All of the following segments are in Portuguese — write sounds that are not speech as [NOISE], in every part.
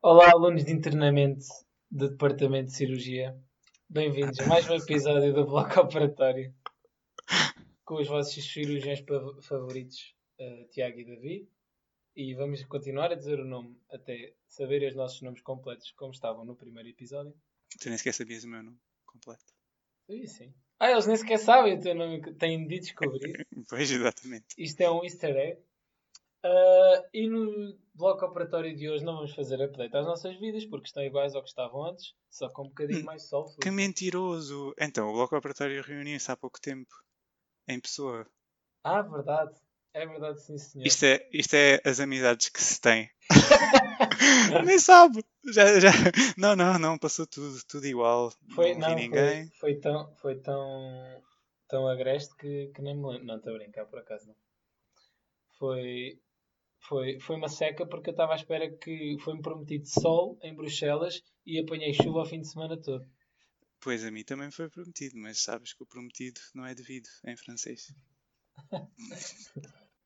Olá, alunos de internamento do Departamento de Cirurgia. Bem-vindos a mais um episódio do Bloco Operatório com os vossos cirurgiões favoritos, eh, Tiago e Davi. E vamos continuar a dizer o nome até saber os nossos nomes completos, como estavam no primeiro episódio. Tu nem sequer sabias o meu nome completo. Sim, sim. Ah, eles nem sequer sabem o teu nome, têm de descobrir. [LAUGHS] Pois, exatamente. Isto é um easter egg. Ah, e no bloco operatório de hoje não vamos fazer update às nossas vidas, porque estão iguais ao que estavam antes, só com um bocadinho Hum, mais sol. Que mentiroso! Então, o bloco operatório reuniu-se há pouco tempo. Em pessoa. Ah, verdade. É verdade, sim, senhor. Isto é, isto é as amizades que se tem. [LAUGHS] Nem sabe! Já, já... Não, não, não, passou tudo, tudo igual. Foi, não, não, ninguém. Foi, foi tão, foi tão, tão agreste que, que nem me lembro. Não, estou a brincar, por acaso não. Foi, foi, foi uma seca porque eu estava à espera que foi-me prometido sol em Bruxelas e apanhei chuva ao fim de semana todo. Pois a mim também foi prometido, mas sabes que o prometido não é devido em francês.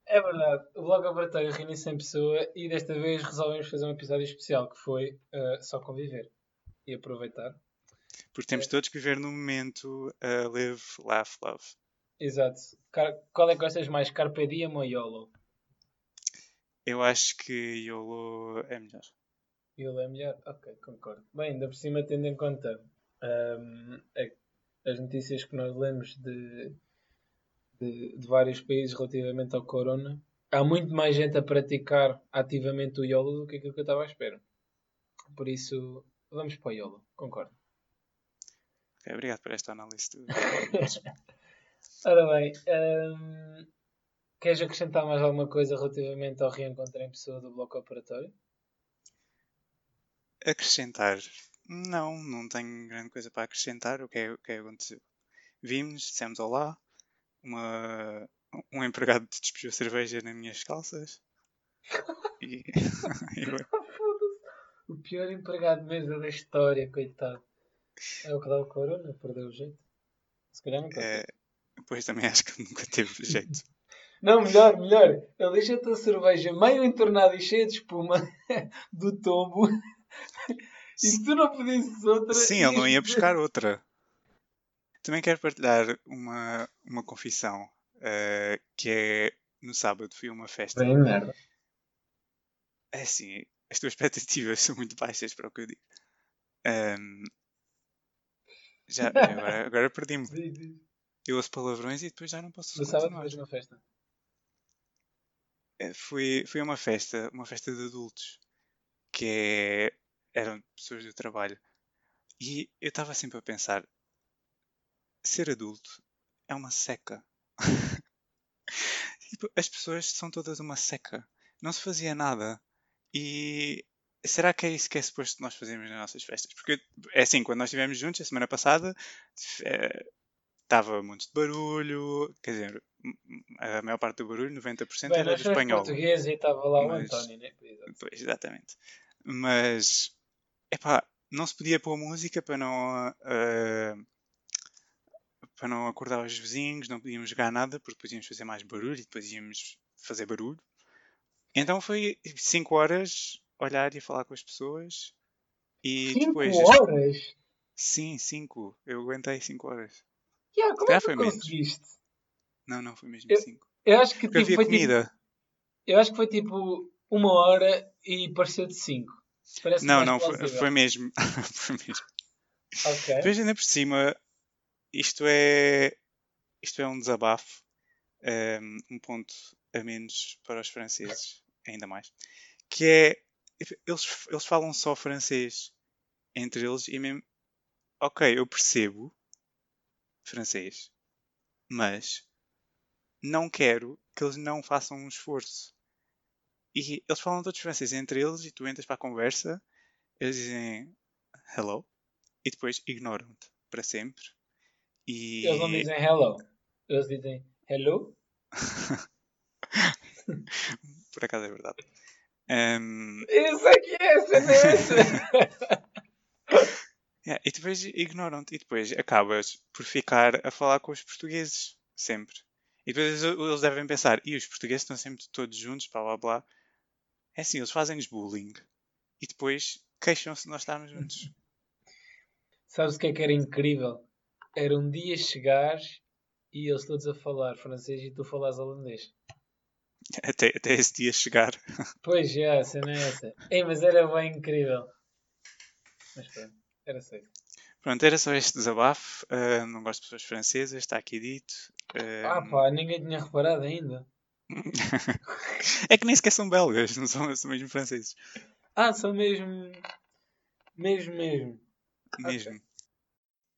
É verdade, o Blog Operatório reúne-se em pessoa e desta vez resolvemos fazer um episódio especial que foi eh, só conviver e aproveitar. Porque temos todos que viver no momento a live, laugh, love. Exato. Car- Qual é que gostas mais, Carpe Diem ou YOLO? Eu acho que YOLO é melhor. YOLO é melhor? Ok, concordo. Bem, ainda por cima, tendo em conta a- as notícias que nós lemos de, de, de vários países relativamente ao Corona, há muito mais gente a praticar ativamente o YOLO do que aquilo que eu estava à espera. Por isso, vamos para o YOLO, concordo. Ok, obrigado por esta análise. [LAUGHS] Ora bem, hum, queres acrescentar mais alguma coisa relativamente ao reencontro em pessoa do bloco operatório? Acrescentar? Não, não tenho grande coisa para acrescentar. O que é, o que é aconteceu? Vimos, dissemos olá. Uma, um empregado [LAUGHS] despejou cerveja nas minhas calças. E [LAUGHS] [LAUGHS] O pior empregado de mesa da história, coitado. É o que dá o corona, perdeu o jeito. Se calhar nunca é, depois também acho que nunca teve jeito. Não, melhor, melhor. Ele deixa-te a cerveja meio entornada e cheia de espuma [LAUGHS] do tombo. E se tu não pedisses outra. Sim, ele não ia buscar outra. Também quero partilhar uma, uma confissão. eh, que é no sábado fui a uma festa. Bem, merda. É assim, as tuas [LAUGHS] expectativas são muito baixas para o que eu digo. Ahm, já, agora, agora perdi-me. [LAUGHS] Eu ouço palavrões e depois já não posso No sábado continuar. fez uma festa. Eh, Fui, fui a uma festa, uma festa de adultos, que é, eram pessoas do trabalho. E eu estava sempre a pensar, ser adulto é uma seca. [LAUGHS] Tipo, as pessoas são todas uma seca. Não se fazia nada. E será que é isso que é suposto nós fazermos nas nossas festas? Porque é assim, quando nós estivemos juntos a semana passada, estava muito de barulho, quer dizer, a maior parte do barulho, 90% Bem, era do somos espanhol. portugueses e estava lá o Mas- António, né? Pois, exatamente. Mas, epá, não se podia pôr música para não, ah, para não acordar os vizinhos, não podíamos jogar nada, porque depois íamos fazer mais barulho e depois íamos fazer barulho. Então foi 5 horas olhar e falar com as pessoas e Cinco depois. horas? Sim, 5. Eu aguentei 5 horas. Yeah, como é que foi tu menos. conseguiste? Não, não, foi mesmo Eu- 5. Eu acho que tipo, foi tipo, comida. eu acho que foi tipo uma hora e pareceu de cinco. Parece Não, mais não, foi, foi mesmo. [LAUGHS] foi mesmo. Ok. Depois ainda por cima, isto é, isto é um desabafo, ehm, um ponto a menos para os franceses, ainda mais, que é, eles, eles falam só francês entre eles e mesmo, ok, eu percebo francês, mas não quero que eles não façam um esforço. E eles falam todos francês entre eles e tu entras para a conversa, eles dizem hello e depois ignoram-te para sempre. E Eles não dizem hello. Eles dizem hello. [LAUGHS] por acaso é verdade. Ahm, Isso aqui é não é essa? [LAUGHS] yeah, e depois ignoram-te e depois acabas por ficar a falar com os portugueses sempre. E depois eles- devem pensar, e os portugueses estão sempre todos juntos, blá blá blá. É assim, eles fazem-nos bullying. e depois queixam-se de nós estarmos juntos. [LAUGHS] Sabes o que é que era incrível? Era um dia chegares e eles todos a falar francês e tu falas holandês. Até, até esse dia chegar. [LAUGHS] Pois já, a cena é essa. Ei, mas era bem incrível. Mas pronto, era certo. Pronto, era só este desabafo. Uh, não gosto de pessoas francesas, está aqui dito. Uh... Ah pá, ninguém tinha reparado ainda. [LAUGHS] é que nem sequer são belgas, não são, são mesmo franceses. Ah, são mesmo. Mesmo, mesmo. Mesmo. Okay.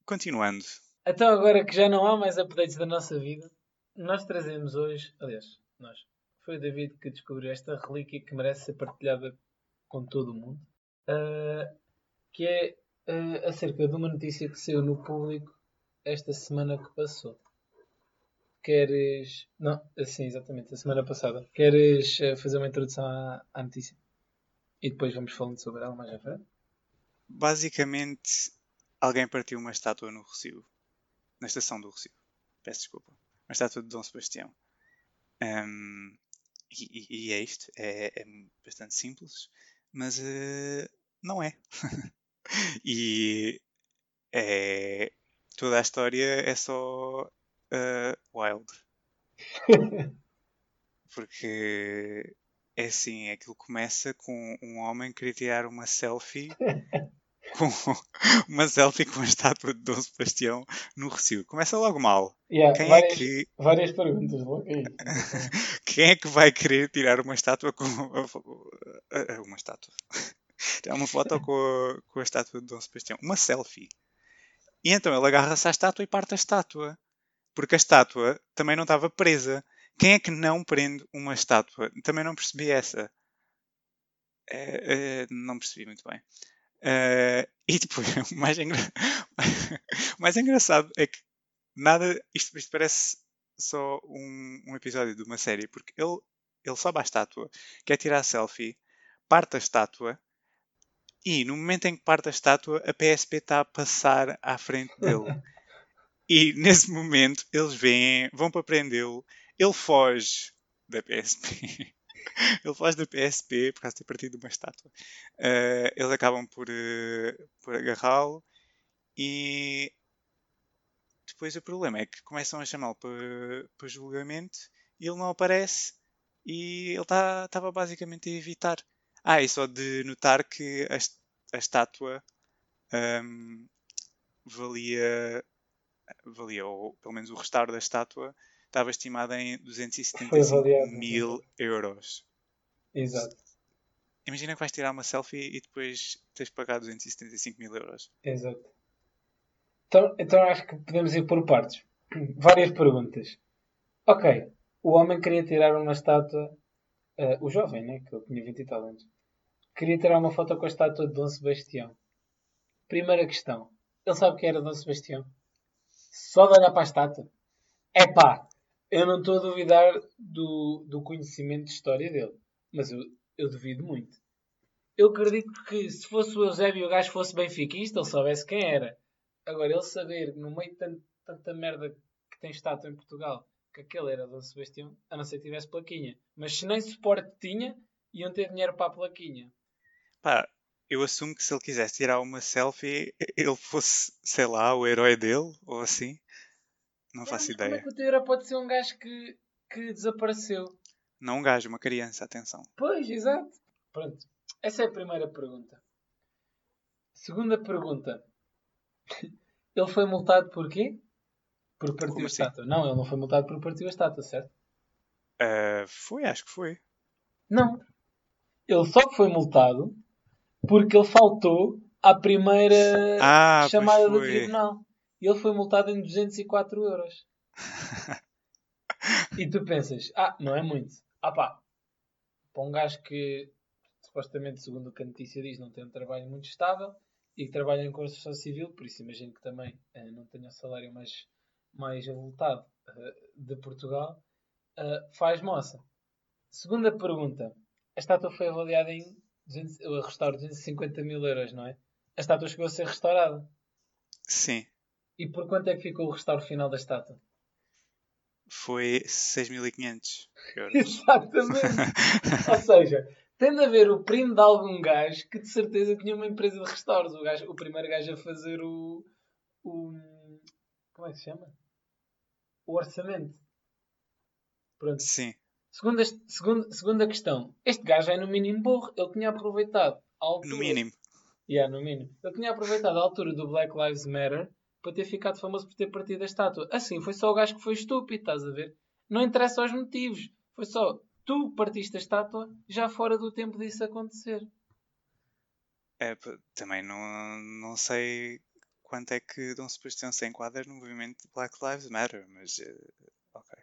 Continuando. Então, agora que já não há mais updates da nossa vida, nós trazemos hoje. Aliás, nós. Foi o David que descobriu esta relíquia que merece ser partilhada com todo o mundo. Uh, que é uh, acerca de uma notícia que saiu no público esta semana que passou. Queres. Não, sim, exatamente, a semana passada. Queres uh, fazer uma introdução à, à, notícia? E depois vamos falando sobre ela mais à frente? Basicamente, alguém partiu uma estátua no Rocio. Na estação do Rocio. Peço desculpa. Uma estátua de Dom Sebastião. Um, e, e, é isto. É, é bastante simples, mas uh, não é. [LAUGHS] [LAUGHS] e é, toda [LAUGHS] [LAUGHS] a história é só uh, wild. Porque é assim, aquilo começa com um homem querer tirar uma selfie com uma selfie com a estátua de Dom Sebastião no Recio. Começa logo mal. Yeah, Quem é várias, é que... várias perguntas. Quem é que vai querer tirar uma estátua com uma estátua? Tirar uma foto com a, com a estátua de Dom Sebastião. Uma selfie. E então ele agarra-se à estátua e parte a estátua. Porque a estátua também não estava presa. Quem é que não prende uma estátua? Também não percebi essa. É, é, não percebi muito bem. Uh, e depois, [LAUGHS] o mais, engra... o mais engraçado é que nada. Isto, isto parece só um, um, episódio de uma série, porque ele, ele sobe à estátua, quer tirar a selfie, parte a estátua, e no momento em que parte a estátua, a PSP está a passar à frente dele. [LAUGHS] e nesse momento, eles vêm, vão para prendê-lo, ele foge da PSP. [LAUGHS] ele faz da PSP por causa de ter partido uma estátua. Uh, eles acabam por, uh, por agarrá-lo e depois o problema é que começam a chamá-lo para, para julgamento e ele não aparece e ele estava tá, basicamente a evitar. Ah, e só de notar que a, a estátua um, valia, valia, ou pelo menos o restauro da estátua estava estimada em 275 mil euros. Exato. Imagina que vais tirar uma selfie e depois tens de pagar 275 mil euros. Exato. Então, então acho que podemos ir por partes. [CLEARS THROAT] Várias perguntas. Ok. O homem queria tirar uma estátua. Uh, o jovem, né? Que ele tinha 20 e tal anos. Queria tirar uma foto com a estátua de Dom Sebastião. Primeira questão. Ele sabe quem era Dom Sebastião? Só de olhar para a estátua. É pá, eu não estou a duvidar do, do conhecimento de história dele, mas eu, eu duvido muito. Eu acredito que se fosse o Eusébio o gajo fosse benfiquista, ele soubesse quem era. Agora, ele saber, no meio de tanta, tanta merda que tem estátua em Portugal, que aquele era Dom Sebastião, a não ser que tivesse plaquinha. Mas se nem suporte tinha, iam ter dinheiro para a plaquinha. Pá, eu assumo que se ele quisesse tirar uma selfie, ele fosse, sei lá, o herói dele, ou assim. Não faço ideia. Como é que o Teura pode ser um gajo que, que desapareceu? Não um gajo, uma criança, atenção. Pois, exato. Pronto. Essa é a primeira pergunta. Segunda pergunta. [LAUGHS] Ele foi multado por quê? Por partir Como a assim? estátua. Não, ele não foi multado por partir a estátua, certo? Uh, foi, acho que foi. Não. Ele só foi multado porque ele faltou à primeira ah, chamada do tribunal e ele foi multado em 204 euros. [LAUGHS] e tu pensas, ah, não é muito. Ah pá, para um gajo que supostamente, segundo o que a notícia diz, não tem um trabalho muito estável e que trabalha em construção civil, por isso imagino que também uh, não tenha o salário mais, mais avultado uh, de Portugal, uh, faz moça. Segunda pergunta. A estátua foi avaliada em 200, o restauro 250 mil euros, não é? A estátua chegou a ser restaurada. Sim. E por quanto é que ficou o restauro final da estátua? Foi 6.500 euros. [LAUGHS] Exatamente. Ou seja, tem de haver o primo de algum gajo que de certeza tinha uma empresa de restauros. O, gajo, o primeiro gajo a fazer o, o. Como é que se chama? O orçamento. Pronto. Sim. Segunda, segunda, segunda questão. Este gajo é no mínimo burro. Ele tinha aproveitado a altura. No mínimo. Yeah, no mínimo. Ele tinha aproveitado a altura do Black Lives Matter para ter ficado famoso por ter partido a estátua. Assim, foi só o gajo que foi estúpido, estás a ver? Não interessa os motivos. Foi só tu partiste a estátua já fora do tempo disso acontecer. É, também não, não sei quanto é que Dom Sebastião se enquadra no movimento Black Lives Matter, mas eh, ok.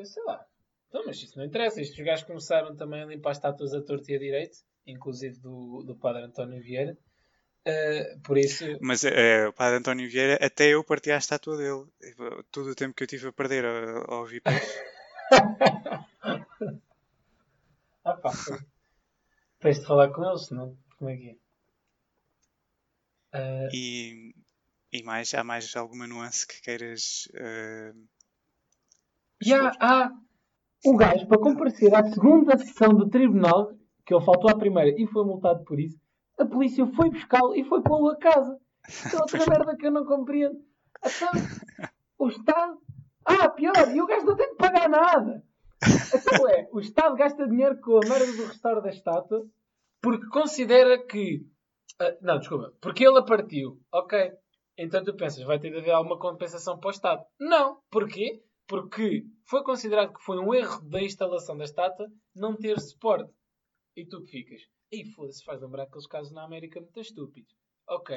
Eu sei lá. Então, mas isso não interessa. Estes gajos começaram também a limpar estátuas a torto e a direito, inclusive do, do padre António Vieira. Uh, por isso. Mas eh, o padre António Vieira, até eu parti a estátua dele. Todo o tempo que eu tive a perder a, a ouvir [LAUGHS] ah pá, tens de falar com eles, senão como é que é? Ah, E, e mais, há mais alguma nuance que queiras. eh, E há, há o gajo para comparecer à segunda sessão do tribunal, que ele faltou à primeira e foi multado por isso, a polícia foi buscá-lo e foi pô-lo a casa. Isso é outra [LAUGHS] merda que eu não compreendo. Então, o Estado. Ah, pior, e o gajo não tem de pagar nada. Então é, o Estado gasta dinheiro com a merda do restauro da estátua porque considera que. ah, não, desculpa. Porque ele a partiu. Ok. Então tu pensas, vai ter de haver alguma compensação para o Estado. Não. Porquê? Porque foi considerado que foi um erro da instalação da estátua não ter suporte. E tu ficas. E foda-se, faz lembrar aqueles casos na América muito estúpidos. Ok.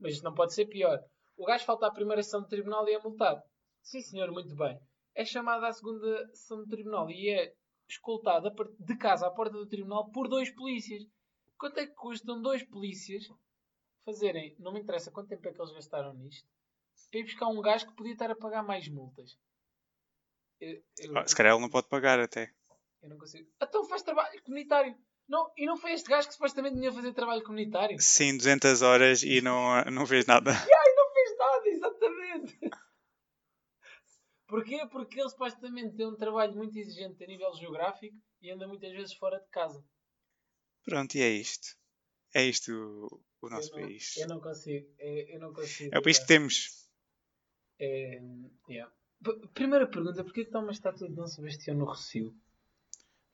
Mas isto não pode ser pior. O gajo falta à primeira sessão do tribunal e é multado. Sim, senhor, muito bem. É chamado à segunda sessão do tribunal e é escoltado de casa à porta do tribunal por dois polícias. Quanto é que custam dois polícias fazerem, não me interessa quanto tempo é que eles gastaram nisto, para ir buscar um gajo que podia estar a pagar mais multas? Eu, eu- ah, se calhar ele não pode pagar até. eu não consigo. Então faz trabalho comunitário. Não, e não foi este gajo que supostamente tinha a fazer trabalho comunitário? Sim, 200 horas e não, não vês nada. [LAUGHS] Ai, não fez nada, exatamente. Porquê? Porque ele supostamente tem um trabalho muito exigente a nível geográfico e anda muitas vezes fora de casa. Pronto, e é isto. É isto o, o nosso eu não, país. Eu não consigo. é- Eu não consigo. É o país que temos. É, yeah. P- Primeira pergunta: porquê que está uma estátua de Dom Sebastião no Recio?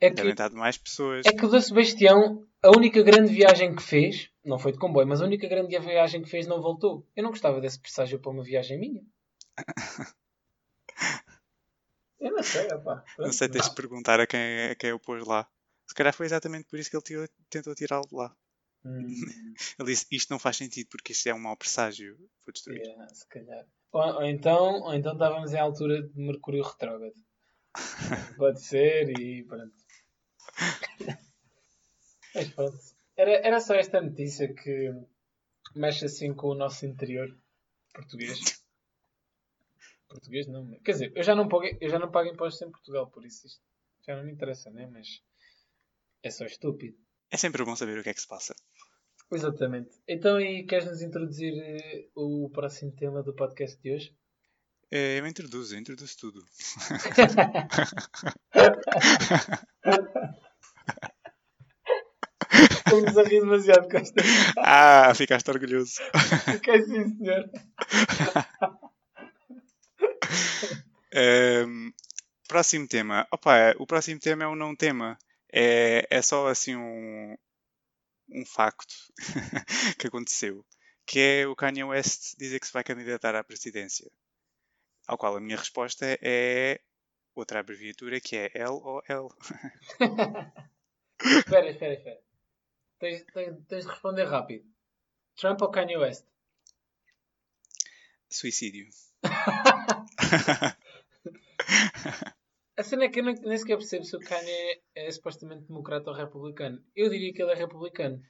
É que, estar de mais pessoas. é que o Dom Sebastião, a única grande viagem que fez, não foi de comboio, mas a única grande viagem que fez não voltou. Eu não gostava desse presságio para uma viagem minha. [LAUGHS] Eu não sei, opá. Não sei, tens de perguntar a quem, a quem o pôs lá. Se calhar foi exatamente por isso que ele tirou- tentou tirá-lo de lá. Hum, [LAUGHS] Ele disse: Isto não faz sentido porque isto é um mau presságio. Vou destruir. yeah, se calhar. Ou, ou então, ou então estávamos em altura de Mercúrio retrógrado. [LAUGHS] Pode ser e pronto. Mas pronto. Era, era só esta notícia que mexe assim com o nosso interior português. Português não. Quer dizer, eu já não pago, eu já não pago impostos em Portugal, por isso isto já não me interessa, né? Mas é só estúpido. É sempre bom saber o que é que se passa. Exatamente. Então, e queres-nos introduzir eh, o próximo tema do podcast de hoje? Eh, Eu introduzo, eu introduzo tudo. Estamos a rir demasiado com esta. [LAUGHS] Ah, ficaste orgulhoso. Fiquei sim, senhor. [LAUGHS] Ehm, próximo tema. Opa, o próximo tema é um não tema. É, é só assim um, um facto [LAUGHS] que aconteceu. Que é o Kanye West dizer que se vai candidatar à presidência. Ao qual a minha resposta é outra abreviatura que é LOL. [LAUGHS] espera, espera, espera. Tens, tens, tens de responder rápido. Trump ou Kanye West? Suicídio. [LAUGHS] A cena é que eu nem, nem sequer percebo se o Kanye é supostamente democrata ou republicano. Eu diria que ele é republicano.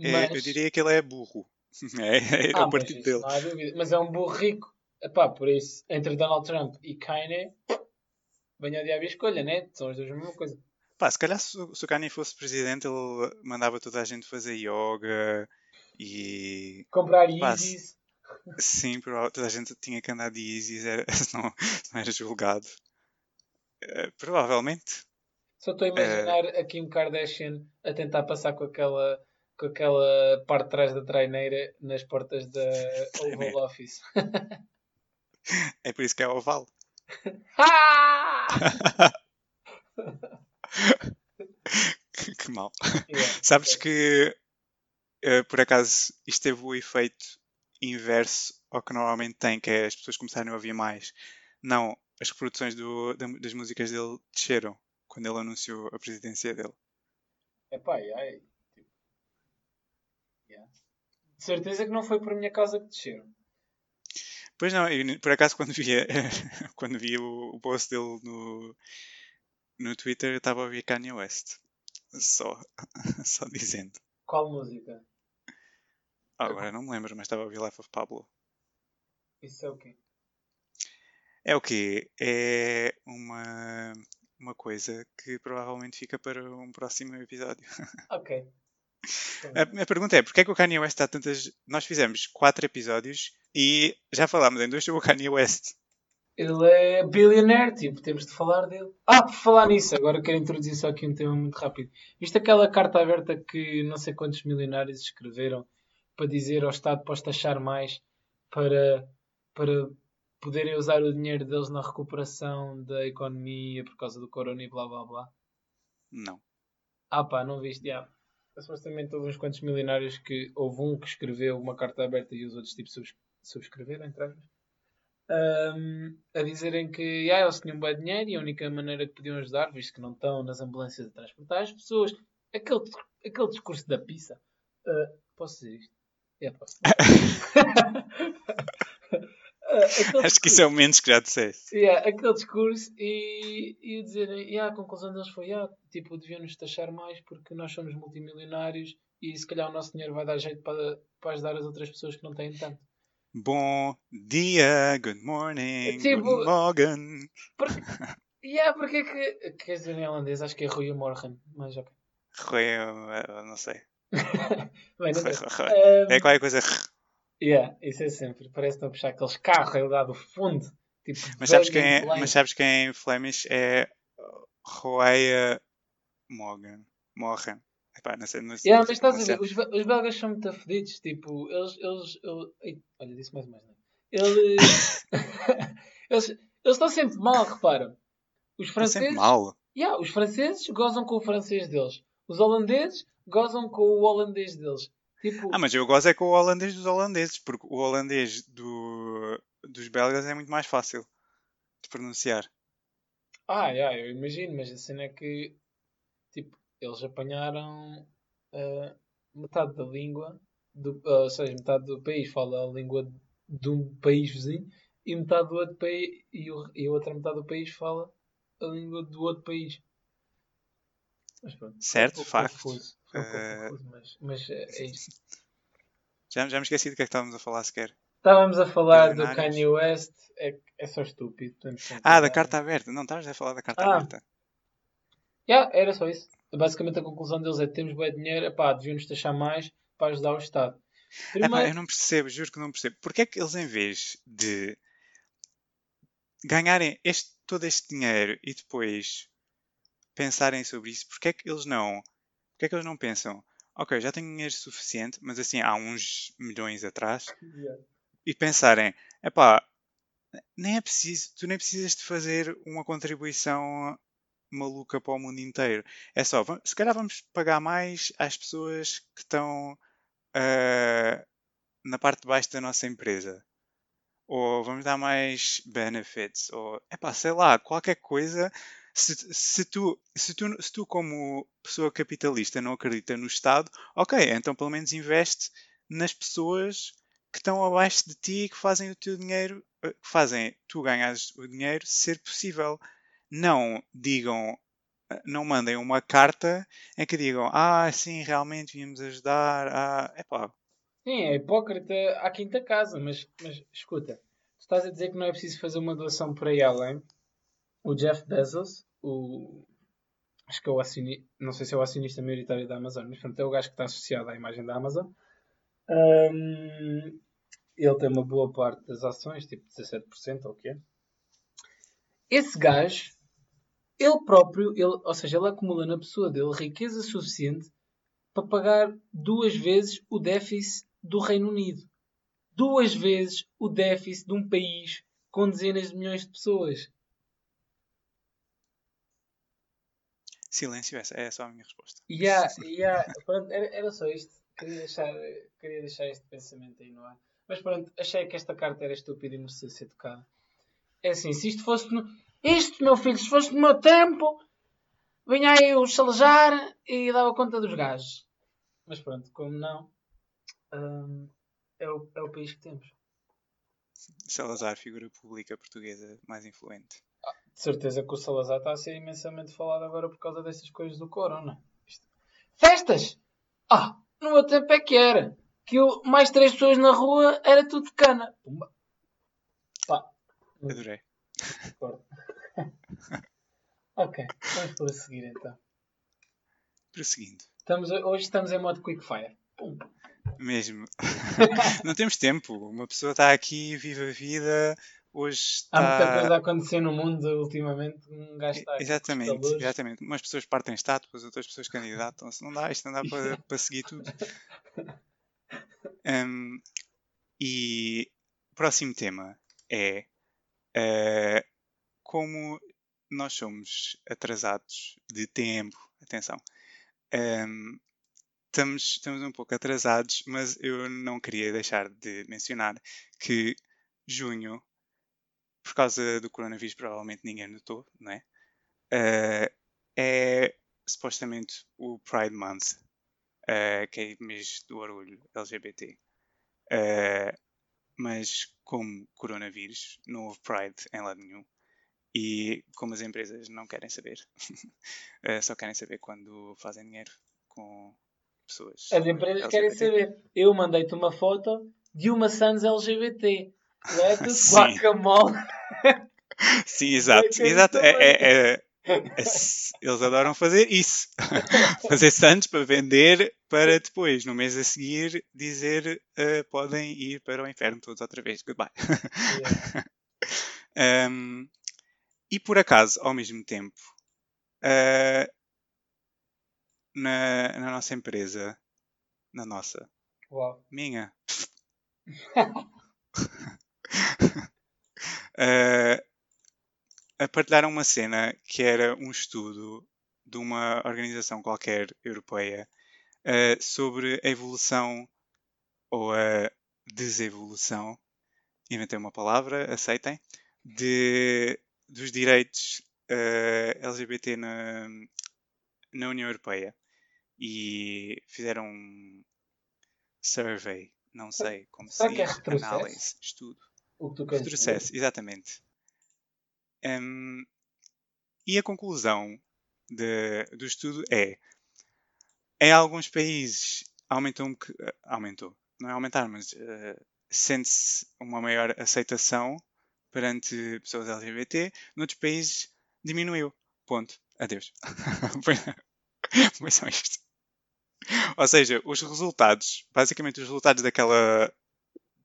É, Mas... Eu diria que ele é burro. [LAUGHS] É, é Ah, o partido dele. Não há dúvida. Mas é um burro rico. Epá, por isso, entre Donald Trump e Kanye, venha ao diabo e escolha, né? São as duas a mesma coisa. Pá, se calhar se, o- se o Kanye fosse presidente, ele mandava toda a gente fazer yoga e Comprar Pá, Yeezys. sim, toda a gente tinha que andar de Yeezys, era, [LAUGHS] senão não era julgado. Eh, provavelmente. Só estou a imaginar a Kim Kardashian a tentar passar com aquela, com aquela parte de trás da traineira nas portas da [LAUGHS] Oval Office. [LAUGHS] É por isso que é oval. [LAUGHS] Que, mal. Yeah. Sabes que eh, por acaso isto teve o efeito inverso ao que normalmente tem, que é as pessoas começarem a ouvir mais. Não, as reproduções do- da- das músicas dele desceram quando ele anunciou a presidência dele. Epá, yeah, tipo, yeah. De certeza que não foi por minha causa que desceram. Pois não, eu, por acaso quando vi, [LAUGHS] quando vi o, o post dele no, no Twitter eu estava a ouvir Kanye West. Só, [LAUGHS] só dizendo. Qual música? Ah, agora não me lembro, mas estava a ouvir Life of Pablo. Isso é o quê? É o quê? É uma, uma coisa que provavelmente fica para um próximo episódio. [LAUGHS] Ok. A minha pergunta é, porquê é que o Kanye West está tantas... Nós fizemos quatro episódios e já falámos em dois sobre o Kanye West. Ele é billionaire, tipo, temos de falar dele. Ah, por falar nisso, agora quero introduzir só aqui um tema muito rápido. Viste aquela carta aberta que não sei quantos milionários escreveram para dizer ao Estado para os taxar mais para, para poderem usar o dinheiro deles na recuperação da economia por causa do corona e blá blá blá. Não. Ah pá, não viste? Já. Supostamente houve uns quantos milionários que houve um que escreveu uma carta aberta e os outros tipo subs- subscreveram, entre aspas, ahm, a dizerem que ah, eles tinham bem dinheiro e a única maneira que podiam ajudar, visto que não estão nas ambulâncias a transportar as pessoas, aquele, aquele discurso da pizza. Ah, posso dizer isto? É, posso. [LAUGHS] Aquele Acho que isso é o menos que já disseste. Yeah, aquele discurso e, e dizerem, yeah, a conclusão deles foi, yeah, tipo, deviam-nos taxar mais porque nós somos multimilionários e se calhar o nosso dinheiro vai dar jeito para, para ajudar as outras pessoas que não têm tanto. Bom dia, good morning, Tipo- good morgen. Porque, yeah, porque é que. Quer dizer em holandês, acho que é Rui Morgen, mas ok. Rui, não sei. [LAUGHS] Bem, não sei. [LAUGHS] É qualquer coisa. Yeah, isso é sempre. Parece que estão a puxar aqueles carros aí lá do fundo. Tipo, Mas sabes quem é, mas sabes quem é em Flemish? É Roya Morgan. Morgan. Epá, não sei, não sei. Yeah, mas estás a ver, os, os belgas são muito afedidos, tipo, eles, eles, eles- Ei, olha, disse mais mais, não Eles, [LAUGHS] eles, eles estão sempre mal, repara. Os Está sempre franceses, mal. yeah, os franceses gozam com o francês deles. Os holandeses gozam com o holandês deles. Tipo, Ah, mas eu gosto é com o holandês dos holandeses, porque o holandês do, dos belgas é muito mais fácil de pronunciar. ah, yeah, eu imagino, mas a cena é que, tipo, eles apanharam ah, metade da língua, do, ah, ou seja, metade do país fala a língua de um país vizinho e metade do outro país e, o- e a outra metade do país fala a língua do outro país. Mas pronto, Certo, um facto. confuso, um Eh, confuso, mas, mas é, isto. Já, já me esqueci do que é que estávamos a falar sequer. Estávamos a falar do. Kanye West, é, é só estúpido. Ah, da carta aberta. Não, estavas a falar da carta Ah. aberta. Yeah, era só isso. Basicamente a conclusão deles é temos bem dinheiro, epá, deviam-nos taxar mais para ajudar o Estado. Epá, Primeiro, eu não percebo, juro que não percebo. Porquê é que eles, em vez de ganharem este, todo este dinheiro e depois pensarem sobre isso, porquê é que eles não, porquê é que eles não pensam, ok, já tenho dinheiro suficiente, mas assim há uns milhões atrás, Yeah. e pensarem, epá, nem é preciso, tu nem precisas de fazer uma contribuição maluca para o mundo inteiro. É só, se calhar vamos pagar mais às pessoas que estão ah, na parte de baixo da nossa empresa. Ou vamos dar mais benefits, ou epá, sei lá, qualquer coisa. Se, se, tu, se, tu, se tu, como pessoa capitalista, não acredita no Estado, ok, então pelo menos investe nas pessoas que estão abaixo de ti e que fazem o teu dinheiro, eh, que fazem tu ganhares o dinheiro ser possível. Não digam, eh, não mandem uma carta em que digam, ah, sim, realmente viemos ajudar, ah, epá, Sim, é hipócrita à quinta casa, mas, mas escuta, tu estás a dizer que não é preciso fazer uma doação por aí além. O Jeff Bezos, o, acho que é o acionista, não sei se é o acionista maioritário da Amazon, mas portanto é o gajo que está associado à imagem da Amazon. Hum, ele tem uma boa parte das ações, tipo 17% ou o quê? Esse gajo ele próprio, ele, ou seja, ele acumula na pessoa dele riqueza suficiente para pagar duas vezes o déficit do Reino Unido. Duas vezes o déficit de um país com dezenas de milhões de pessoas. Silêncio, essa é só a minha resposta. Yeah, yeah. Pronto, era, era só isto. Queria deixar, queria deixar este pensamento aí no ar. Mas pronto, achei que esta carta era estúpida e merecia ser tocada. É assim, se isto fosse. No... Isto, meu filho, se fosse no meu tempo, vinha aí o Salazar e dava conta dos gajos. Mas pronto, como não, hum, é, o, é o país que temos. Salazar, figura pública portuguesa mais influente. De certeza que o Salazar está a ser imensamente falado agora por causa destas coisas do corona. Isto- Festas! Ah, no meu tempo é que era. Que eu, mais três pessoas na rua era tudo de cana. Pumba. Pá, Adorei. [LAUGHS] ok, vamos prosseguir então. Prosseguindo. Estamos, hoje estamos em modo quickfire. Pum. Mesmo. [LAUGHS] não temos tempo. Uma pessoa está aqui, vive a vida. Hoje Há muita está. coisa a acontecer no mundo ultimamente. Um gajo está Exatamente, exatamente. Umas pessoas partem estátuas, outras pessoas candidatam-se. Não dá, isto não dá [LAUGHS] para, para seguir tudo. Um, e o próximo tema é eh, como nós somos atrasados de tempo. Atenção. Um, estamos, estamos um pouco atrasados, mas eu não queria deixar de mencionar que junho, por causa do coronavírus, provavelmente ninguém notou, não é? Eh, é supostamente o Pride Month, eh, que é o mês do orgulho LGBT. Eh, mas como coronavírus, não houve Pride em lado nenhum. E como as empresas não querem saber, [LAUGHS] só querem saber quando fazem dinheiro com pessoas. As empresas querem LGBT. saber. Eu mandei-te uma foto de uma Sans LGBT. Let [LAUGHS] Sim. guacamole. Sim, exato. exato. É, é- é- é- eles adoram fazer isso. [LAUGHS] fazer santos para vender, para depois, no mês a seguir, dizer eh, podem ir para o inferno todos outra vez. Goodbye. Yeah. [LAUGHS] Um, e por acaso, ao mesmo tempo, uh, na, na nossa empresa, na nossa, Uau. minha, uh, [LAUGHS] a partilharam uma cena que era um estudo de uma organização qualquer europeia uh, sobre a evolução ou a desevolução, inventei uma palavra, aceitem, de, dos direitos uh, LGBT na, na União Europeia. E fizeram um survey, não sei como Será se é diz, retrocesso? análise, estudo. O que tu queres dizer? Retrocesso, exatamente. Hum, e a conclusão de- do estudo é: em alguns países aumentou, um eh, aumentou, não é aumentar, mas eh, sente-se uma maior aceitação perante pessoas LGBT, noutros países diminuiu. Ponto. Adeus. [LAUGHS] Foi só isto. Ou seja, os resultados, basicamente os resultados daquela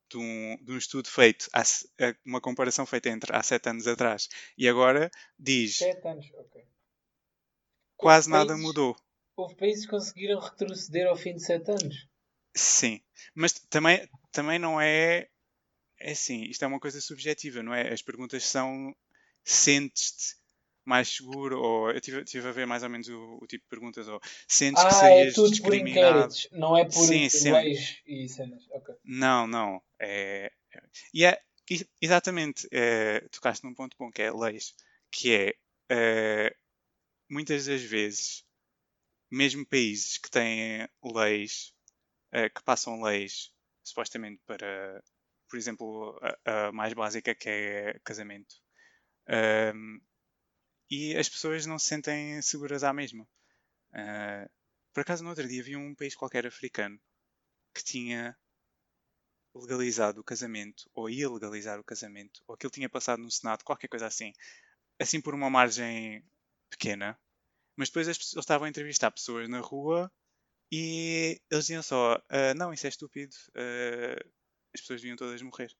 de um, de um estudo feito, há eh, uma comparação feita entre há sete anos atrás e agora, diz Sete anos, ok. quase Houve nada países- mudou. Houve países que conseguiram retroceder ao fim de sete anos. Sim, mas também, também não é. É assim, isto é uma coisa subjetiva, não é? As perguntas são: sentes-te mais seguro? Ou eu estive tive a ver mais ou menos o, o tipo de perguntas, ou sentes que Ah, é serias por discriminado? inquéritos, não é por Sim, leis e cenas. Ok. Não, não. É, é- e é exatamente, é, tocaste num ponto bom que é leis, que é é, muitas das vezes, mesmo países que têm leis, é, que passam leis supostamente para, por exemplo, a, a mais básica que é casamento, ehm, e as pessoas não se sentem seguras à mesma. Eh, por acaso, no outro dia vi um país qualquer africano que tinha legalizado o casamento, ou ia legalizar o casamento, ou aquilo tinha passado no Senado, qualquer coisa assim, assim por uma margem pequena. Mas depois as eles estavam a entrevistar pessoas na rua e eles diziam só: "Ah, Não, isso é estúpido, ah, as pessoas deviam todas morrer.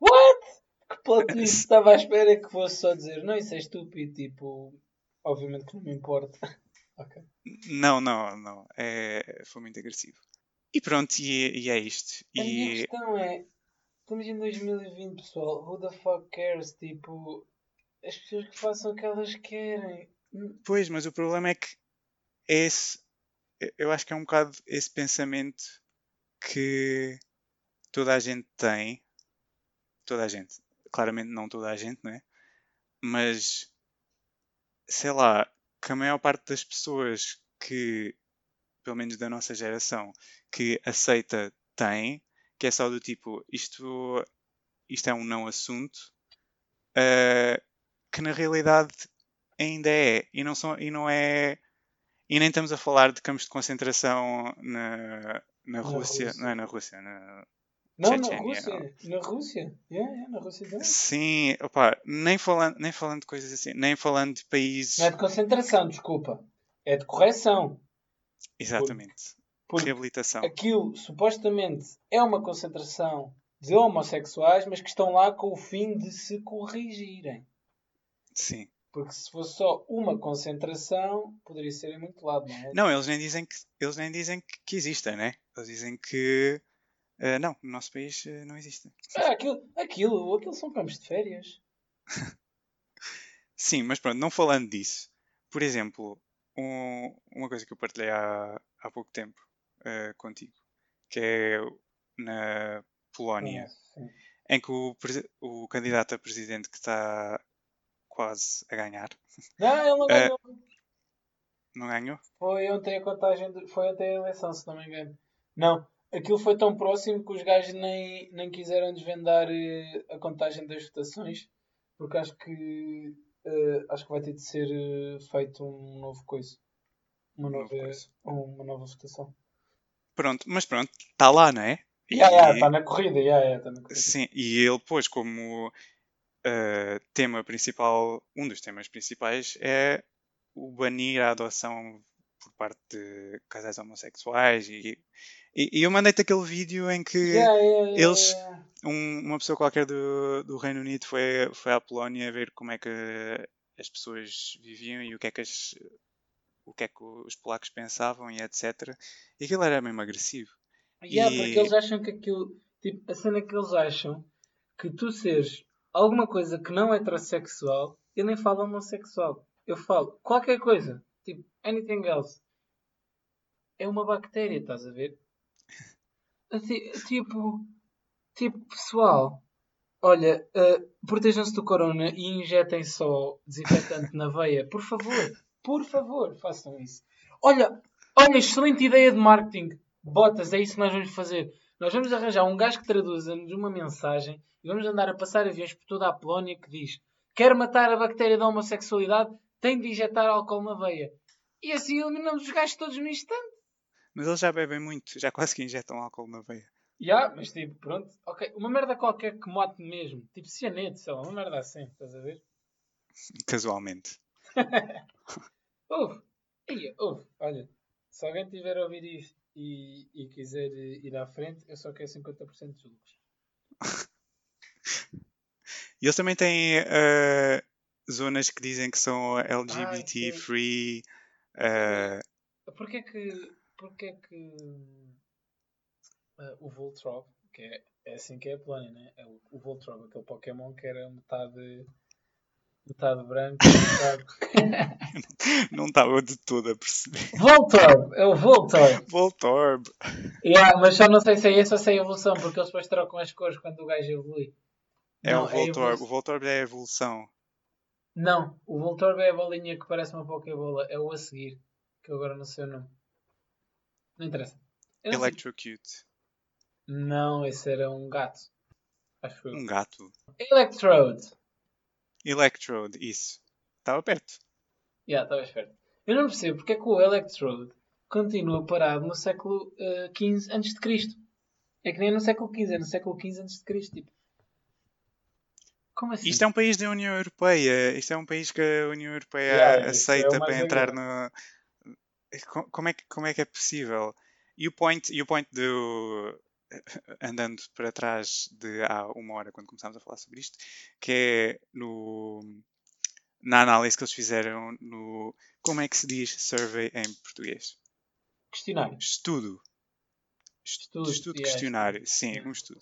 What? Que plot [LAUGHS] twist estava à espera que fosse só dizer não, isso é estúpido, tipo, Obviamente que não me importa. [LAUGHS] ok. Não, não, não. É, foi muito agressivo. E pronto, e, e é isto. A minha E questão é, estamos em 2020, pessoal. Who the fuck cares? Tipo, as pessoas que façam o que elas querem. Pois, mas o problema é que esse, eu acho que é um bocado esse pensamento que toda a gente tem. Toda a gente. Claramente não toda a gente, não é? Mas sei lá, que a maior parte das pessoas que, pelo menos da nossa geração, que aceita tem, que é só do tipo, isto, isto é um não assunto, uh, que na realidade ainda é, e não, são, e não é, e nem estamos a falar de campos de concentração na, na, Rússia, Rússia. não é na Rússia, na, Não, na Chechênia, Rússia. Na Rússia. Yeah, yeah, na Rússia também. Sim, opá, nem falando, nem falando de coisas assim, nem falando de países. Não é de concentração, desculpa. É de correção. Exatamente. Porque Reabilitação. aquilo supostamente é uma concentração de homossexuais, mas que estão lá com o fim de se corrigirem. Sim. Porque se fosse só uma concentração, poderia ser em muito lado, não é? Não, eles nem dizem que, eles nem dizem que existem, né? Eles dizem que. Eh, não, no nosso país eh, não existem. Ah, aquilo, aquilo, aquilo são campos de férias. [LAUGHS] Sim, mas pronto, não falando disso. Por exemplo, um- uma coisa que eu partilhei há, há pouco tempo eh, contigo, que é na Polónia, Ah, sim. em que o, o candidato a presidente que está quase a ganhar, [LAUGHS] Não, ele não ganhou. não ganhou? Foi ontem a contagem, de- foi ontem a eleição, se não me engano. Não, aquilo foi tão próximo que os gajos nem, nem quiseram desvendar eh, a contagem das votações, porque acho que eh, acho que vai ter de ser eh, feito um novo coisa. Uma Um nova, coisa. uma nova votação. Pronto, mas pronto, está lá, não é? Ya, ya, E- está na corrida, ya, ya, está na corrida. Sim, e ele pôs como eh, tema principal, um dos temas principais é o banir a adoção por parte de casais homossexuais e, e, e eu mandei-te aquele vídeo em que Ya, ya, ya, eles- um- uma pessoa qualquer do, do Reino Unido foi, foi à Polónia ver como é que as pessoas viviam e o que é que as- o que é que os polacos pensavam e etc. E aquilo era mesmo agressivo. Ya, E- porque eles acham que aquilo. Tipo, a cena que eles acham que tu seres alguma coisa que não é heterossexual, eu nem falo homossexual. Eu falo qualquer coisa. Tipo, anything else. É uma bactéria, estás a ver? Assim, Tipo, tipo, pessoal, olha, eh, protejam-se do corona e injetem só desinfetante na veia. Por favor, por favor, façam isso. Olha, olha, excelente ideia de marketing. Botas, é isso que nós vamos fazer. Nós vamos arranjar um gajo que traduza-nos uma mensagem e vamos andar a passar aviões por toda a Polónia que diz quer matar a bactéria da homossexualidade, tem de injetar álcool na veia. E assim eliminamos os gajos todos no instante. Mas eles já bebem muito, já quase que injetam álcool na veia. Já, mas tipo, pronto, ok. Uma merda qualquer que mote mesmo. Tipo cianete, sei lá, uma merda assim, estás a ver? [LAUGHS] Casualmente. [LAUGHS] Ouve, Ia, ouve, olha, se alguém tiver a ouvir isto e, e quiser ir à frente, eu só quero 50% dos lucros. [LAUGHS] E eles também têm eh, zonas que dizem que são LGBT sim. free. eh, Porquê que, porquê que eh, o Voltron, que é, é assim que é a Polónia, né? É o, o Voltron, aquele Pokémon que era metade, metade branco, metade... [LAUGHS] [LAUGHS] não estava de todo a perceber. Voltorb! É o Voltorb! Voltorb. Yeah, mas só não sei se é esse ou se é a evolução, porque eles depois trocam as cores quando o gajo evolui. É Não, o a Voltorb. evolu- O Voltorb é a evolução. Não, o Voltorb é a bolinha que parece uma Pokébola. É o a seguir, que eu agora não sei o nome. Não interessa. Não, sei. Electrocute. não, esse era um gato. Acho eu. Um gato. Electrode. Electrode, isso. Estava perto. Já, estava esperto. Eu não percebo porque é que o Electrode continua parado no século XV antes de Cristo. É que nem no século XV, é no século XV antes de Cristo. Tipo. Como assim? Isto é um país da União Europeia. Isto é um país que a União Europeia Yeah, é aceita mais para entrar no. Co- Como é, que, como é que é possível? E o point, e o point do. Andando para trás de há uma hora, quando começámos a falar sobre isto, que é no, na análise que eles fizeram no. Como é que se diz survey em português? Questionário. Estudo. Estudo, Estudo yeah, questionário. Sim, um estudo.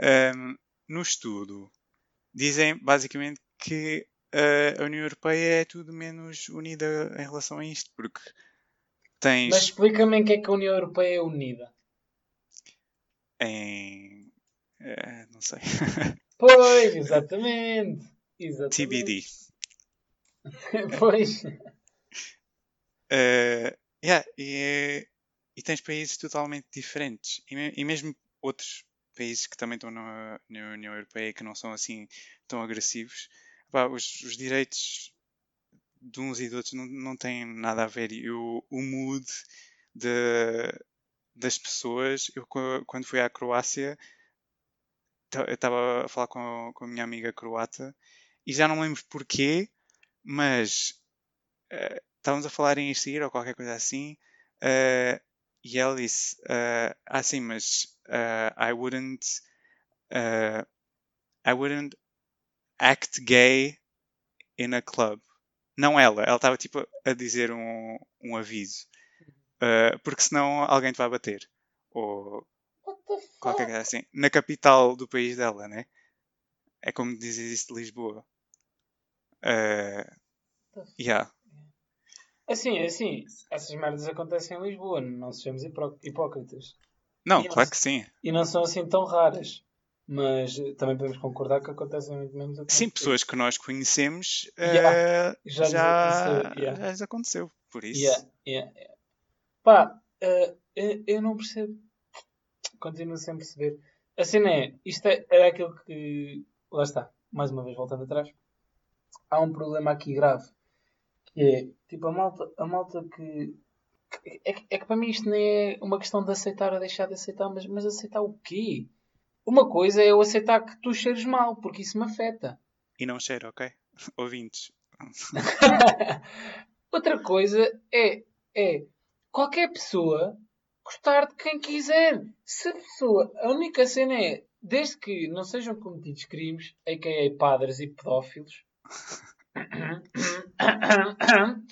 Ahm, no estudo, dizem basicamente que ah, a União Europeia é tudo menos unida em relação a isto, porque tens Mas explica-me em que é que a União Europeia é unida. em. ah, não sei. [LAUGHS] Pois, exatamente. exatamente. TBD. [LAUGHS] pois. Uh, yeah, e, e tens países totalmente diferentes. E, e mesmo outros países que também estão na, na União Europeia que não são assim tão agressivos, pá, os, os direitos de uns e de outros não, não têm nada a ver. E o, o mood de, das pessoas, eu quando fui à Croácia, eu estava a falar com, com a minha amiga croata e já não lembro porquê, mas eh, estávamos a falar em ir ou qualquer coisa assim, eh, e ela disse: eh, Ah, sim, mas eh, I wouldn't. eh, I wouldn't act gay in a club. Não ela, ela estava tipo a dizer um, um aviso. Eh, porque senão alguém te vai bater. Ou qualquer coisa assim. Na capital do país dela, né? É como dizes isso de Lisboa. The yeah. Assim, assim, essas merdas acontecem em Lisboa, não sejamos hipó- hipócritas. Não, E claro eles- que sim. E não são assim tão raras. Mas eh, também podemos concordar que acontecem muito menos aqui. Sim, pessoas que nós conhecemos Yeah, eh, já já, lhes aconteceu, yeah. já lhes aconteceu. Por isso, Yeah, yeah, yeah. Pá, eh, eu, eu não percebo. Continuo sem perceber. A cena é, isto é, era aquilo que. Lá está, mais uma vez voltando atrás. Há um problema aqui grave. É, tipo, a malta, a malta que. que- é, que, é que para mim isto nem é uma questão de aceitar ou deixar de aceitar, mas, mas aceitar o quê? Uma coisa é eu aceitar que tu cheires mal, porque isso me afeta. e não cheira, ok? [LAUGHS] Ouvintes. [LAUGHS] Outra coisa é, é qualquer pessoa gostar de quem quiser. Se a pessoa, a única cena é, desde que não sejam cometidos crimes, a.k.a. padres e pedófilos, [LAUGHS] [COUGHS] [COUGHS] [COUGHS] [COUGHS]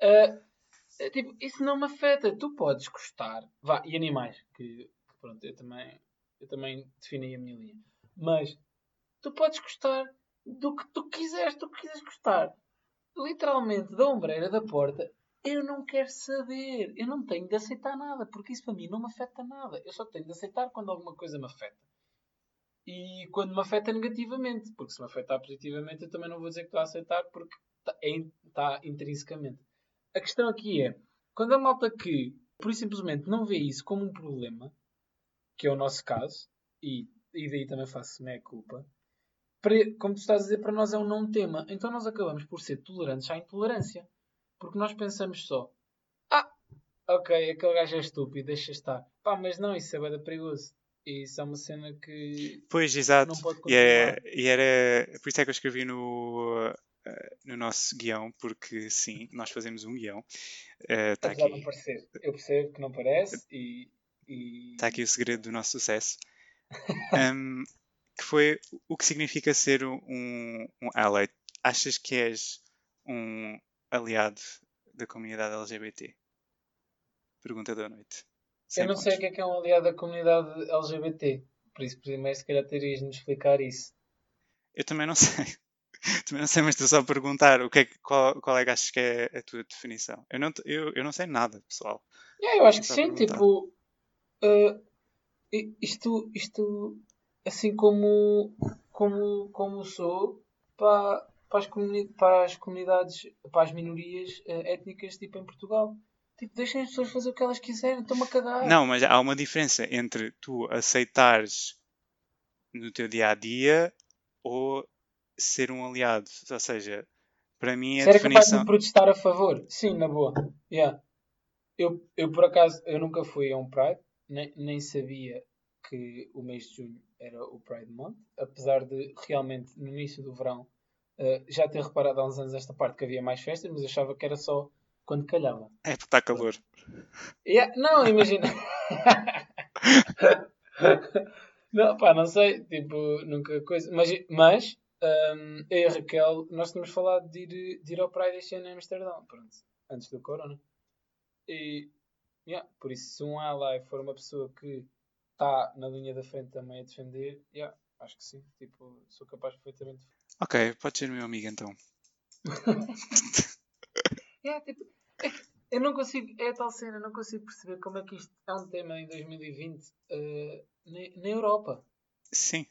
é tipo, isso não me afeta. Tu podes gostar. Vá, e animais, que, pronto, eu também, eu também defini a minha linha. Mas tu podes gostar do que tu quiseres, do que quiseres gostar. Literalmente, da ombreira da porta, eu não quero saber. Eu não tenho de aceitar nada, porque isso para mim não me afeta nada. Eu só tenho de aceitar quando alguma coisa me afeta. E quando me afeta negativamente, porque se me afetar positivamente, eu também não vou dizer que estou a aceitar, porque é, in- tá intrinsecamente. A questão aqui é, quando a malta que, por simplesmente, não vê isso como um problema, que é o nosso caso, e, e daí também faço meia culpa, para- como tu estás a dizer, para nós é um não tema. Então nós acabamos por ser tolerantes à intolerância. Porque nós pensamos só, ah, ok, aquele gajo é estúpido, deixa estar. Pá, mas não, isso é bem perigoso. E isso é uma cena que Pois, exato. não pode E, continuar. é, e era. Por isso é que eu escrevi no, eh, no nosso guião, porque sim, nós fazemos um guião. Está de não aqui, parecer. Eu percebo que não parece e... e... tá aqui o segredo do nosso sucesso. Ahm, que foi o que significa ser um, um ally. Achas que és um aliado da comunidade LGBT? Pergunta da noite. Eu não sei o pontos. que é que é um aliado da comunidade LGBT. Por isso, primeiro, se calhar terias de nos explicar isso. Eu também não [LAUGHS] sei. [LAUGHS] também não sei, mas estou só a perguntar o que é, qual, qual é que achas que é a tua definição. Eu não, eu, eu não sei nada, pessoal. É, eu acho que sim, tipo, uh, isto, isto, assim como, como, como sou, para, para, as para as comunidades, para as minorias uh, étnicas, tipo em Portugal. Tipo, deixem as pessoas fazer o que elas quiserem, estão-me a cagar. Não, mas há uma diferença entre tu aceitares no teu dia a dia ou ser um aliado. Ou seja, para mim a Se era capaz definição. de protestar a favor, sim, na boa. Yeah. Eu, eu, por acaso, eu nunca fui a um Pride, nem, nem sabia que o mês de junho era o Pride Month, apesar de realmente no início do verão eh, já ter reparado há uns anos esta parte que havia mais festas, mas achava que era só quando calhava. É porque está calor. Yeah, não, imagina. [LAUGHS] não, pá, não sei, tipo, nunca coisa. Mas, mas Um, eu e a Raquel, nós tínhamos falado de ir, de ir ao Pride este ano em Amsterdão, pronto, antes do Corona. E, yeah, por isso, se um ally for uma pessoa que está na linha da frente também a defender, yeah, acho que sim, tipo, sou capaz perfeitamente. Ok, pode ser meu amigo então. [LAUGHS] yeah, tipo, é eu não consigo, é a tal cena, não consigo perceber como é que isto é um tema em 2020 uh, na, na Europa. Sim.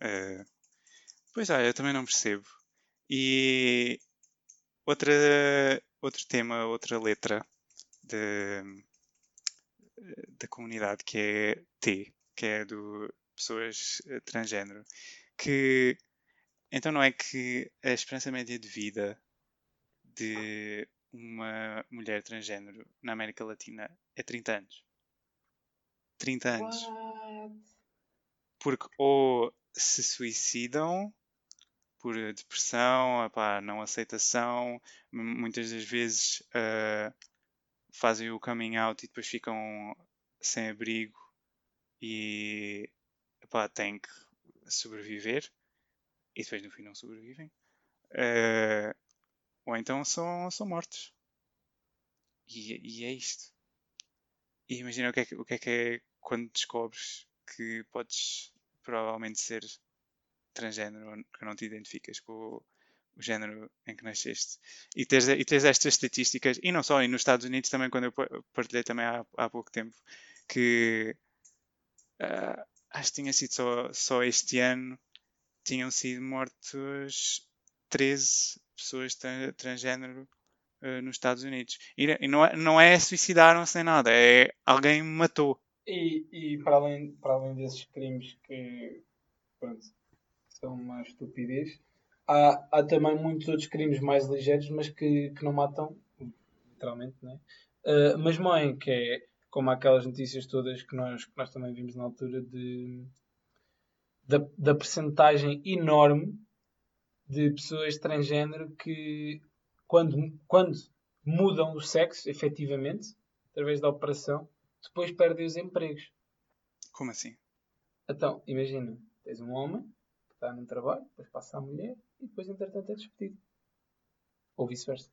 Uh, pois é, eu também não percebo. E outra, outro tema, outra letra de, da comunidade que é T, que é do pessoas eh, transgênero, que então não é que a esperança média de vida de uma mulher transgênero na América Latina é 30 anos. 30 anos. What? Porque ou se suicidam por depressão, epá, não aceitação, muitas das vezes uh, fazem o coming out e depois ficam sem abrigo e têm que sobreviver e depois no fim não sobrevivem. Uh, ou então são, são mortos. E, e é isto. E imagina o que, é que, o que é que é quando descobres que podes provavelmente ser transgênero, que não te identificas com o, género em que nasceste. E tens, e tens estas estatísticas, e não só, e nos Estados Unidos também, quando eu partilhei também há, há pouco tempo, que uh, acho que tinha sido só, só este ano, tinham sido mortos 13 pessoas transgênero uh, nos Estados Unidos. E, e não, é, não é suicidaram-se nem nada, é alguém matou. E, e para, além, para além desses crimes que pronto, são uma estupidez, há, há também muitos outros crimes mais ligeiros, mas que, que não matam, literalmente, né? Uh, mas mãe, que é como aquelas notícias todas que nós, que nós também vimos na altura de da, da percentagem enorme de pessoas transgênero que, quando, quando mudam o sexo, efetivamente, através da operação, depois perdem os empregos. Como assim? Então, imagina, tens um homem está num trabalho, depois passa a mulher e depois, entretanto, é despedido. Ou vice-versa.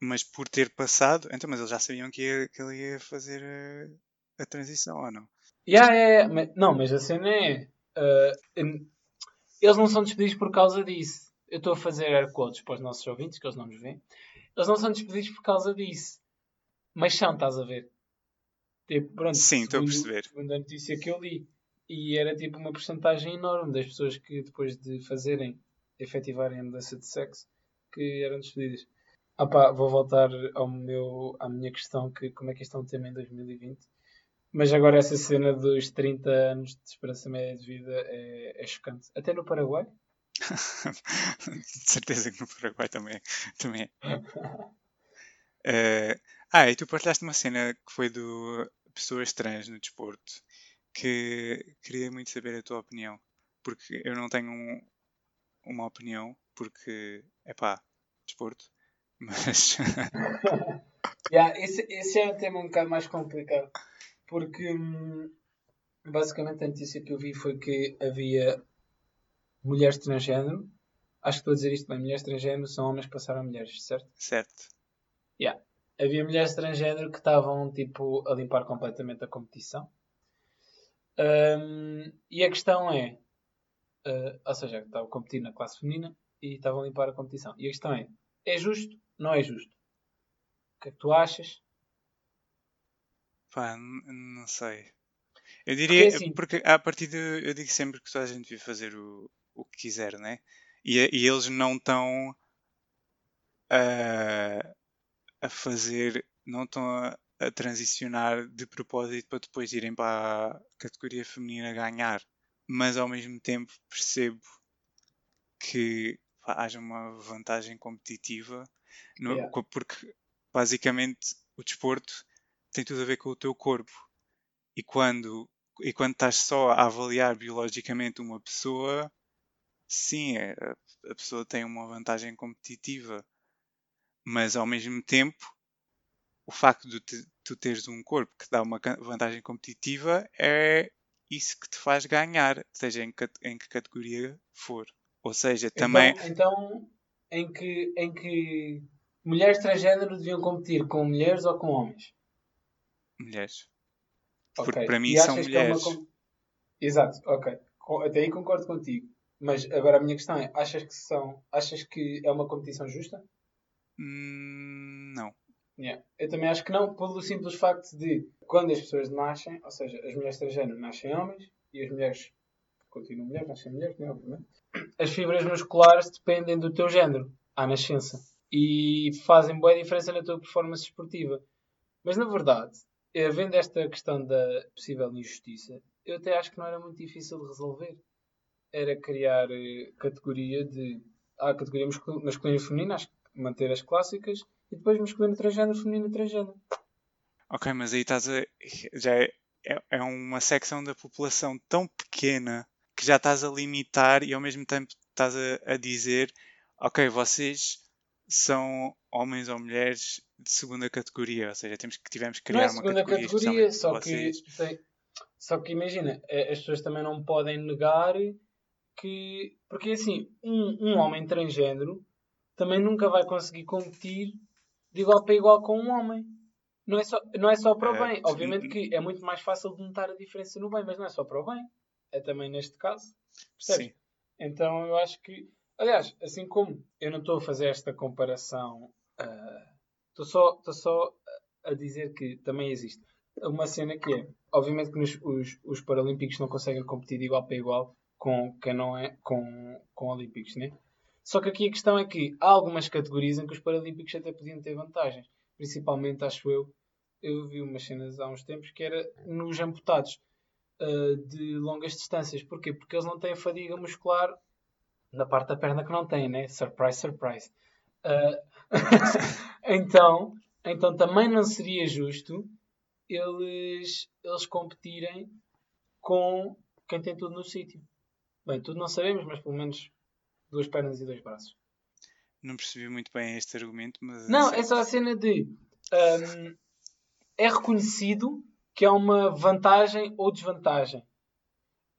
Mas por ter passado, então, mas eles já sabiam que, ia, que ele ia fazer a, a transição, ou não? Yeah, yeah, yeah. Mas, não, mas a cena é. Uh, eles não são despedidos por causa disso eu estou a fazer air quotes para os nossos ouvintes, que eles não nos veem. Eles não são despedidos por causa disso. Mas são, estás a ver? Tipo, pronto, Sim, estou a perceber. Segundo a notícia que eu li. E era tipo uma porcentagem enorme das pessoas que depois de fazerem, efetivarem a mudança de sexo, que eram despedidas. Ah pá, vou voltar ao meu, à minha questão, que como é que isto é um tema em 2020. Mas agora essa cena dos 30 anos de esperança média de vida é, é chocante. Até no Paraguai, [LAUGHS] de certeza que no Paraguai também, também é. Uh, ah, e tu partilhaste uma cena que foi do pessoas trans no desporto que queria muito saber a tua opinião. Porque eu não tenho um, uma opinião, porque é pá, desporto, [LAUGHS] mas. [LAUGHS] yeah, esse, esse é um tema um bocado mais complicado. Porque hum, basicamente a notícia que eu vi foi que havia mulheres transgênero. Acho que estou a dizer isto bem. Mulheres transgênero são homens que passaram a mulheres, certo? Certo. Yeah. Havia mulheres transgênero que estavam tipo a limpar completamente a competição. Um, e a questão é, uh, ou seja, estavam a competir na classe feminina e estavam a limpar a competição. E a questão é, é justo? Não é justo? O que é que tu achas? Pá, não sei. Eu diria, porque, assim, porque a partir de, eu digo sempre que toda a gente devia fazer o, o que quiser, né? E, e eles não estão a, a fazer, não estão a, a, transicionar de propósito para depois irem para a categoria feminina ganhar. Mas ao mesmo tempo percebo que pá, haja uma vantagem competitiva, no, yeah. porque basicamente o desporto tem tudo a ver com o teu corpo. E quando, e quando estás só a avaliar biologicamente uma pessoa, sim, é, a pessoa tem uma vantagem competitiva, mas ao mesmo tempo, o facto de te, tu teres um corpo que dá uma vantagem competitiva é isso que te faz ganhar, seja em, em que categoria for. Ou seja, também. Então, então em, que, em que mulheres transgênero deviam competir com mulheres ou com homens? Mulheres. Ok. Porque para mim são que é uma mulheres. Exato, ok. Até aí concordo contigo. Mas agora a minha questão é, achas que são, achas que é uma competição justa? Hum, não. Yeah. Eu também acho que não, pelo simples facto de quando as pessoas nascem, ou seja, as mulheres transgênero nascem homens e as mulheres continuam mulheres, nascem mulheres, né, obviamente. As fibras musculares dependem do teu género à nascença e fazem boa diferença na tua performance esportiva. Mas na verdade, havendo esta questão da possível injustiça, eu até acho que não era muito difícil de resolver. Era criar eh, categoria de. Há a categoria mascul- masculina e feminina, acho que manter as clássicas, e depois masculino transgênero, feminino transgênero. Ok, mas aí estás a. Já é, é, é uma secção da população tão pequena que já estás a limitar e ao mesmo tempo estás a, a dizer: ok, vocês são homens ou mulheres de segunda categoria, ou seja, temos que, tivemos que Não criar é uma segunda categoria, categoria, só que, tem- só que imagina, as pessoas também não podem negar que. Porque assim, um, um homem transgênero também nunca vai conseguir competir de igual para igual com um homem. Não é só, não é só para o Eh, bem. Obviamente que é muito mais fácil de notar a diferença no bem, mas não é só para o bem. É também neste caso. Percebes? Sim. Então eu acho que, aliás, assim como eu não estou a fazer esta comparação, ah, estou só, estou só a dizer que também existe uma cena que é, obviamente que nos, os, os Paralímpicos não conseguem competir de igual para igual com quem não é com, com Olímpicos, né? Só que aqui a questão é que há algumas categorias em que os Paralímpicos até podiam ter vantagens. Principalmente, acho eu, eu vi umas cenas há uns tempos que era nos amputados uh, de longas distâncias. Porquê? Porque eles não têm fadiga muscular na parte da perna que não têm, né? Surprise, surprise. Uh, [LAUGHS] então, então também não seria justo eles, eles competirem com quem tem tudo no sítio. Bem, tudo não sabemos, mas pelo menos duas pernas e dois braços. Não percebi muito bem este argumento, mas. Não, sei. é só a cena de. hum, é reconhecido que há uma vantagem ou desvantagem.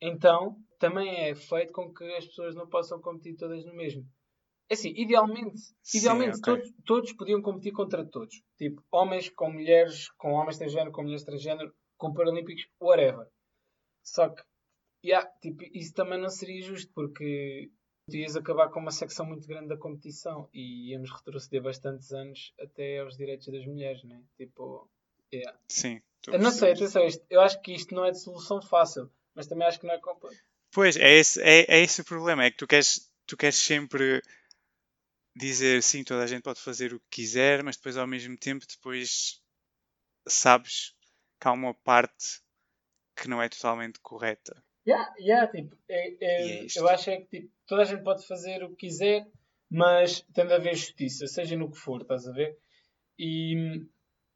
Então, também é feito com que as pessoas não possam competir todas no mesmo. É assim, idealmente, Sim, idealmente ok. todos, todos podiam competir contra todos. Tipo, homens com mulheres, com homens transgênero, com mulheres transgênero, com paralímpicos, whatever. Só que, yeah, tipo, isso também não seria justo, porque tu ias acabar com uma secção muito grande da competição e íamos retroceder bastantes anos até aos direitos das mulheres, né? Tipo, yeah. Sim. Eu não sei, atenção, isto, eu acho que isto não é de solução fácil, mas também acho que não é completo. Pois, é esse, é, é esse o problema, é que tu queres, tu queres sempre dizer sim, toda a gente pode fazer o que quiser, mas depois ao mesmo tempo depois sabes que há uma parte que não é totalmente correta. Yeah, yeah, tipo, é- é- é eu acho é que tipo, toda a gente pode fazer o que quiser, mas tem de haver justiça, seja no que for, estás a ver? E,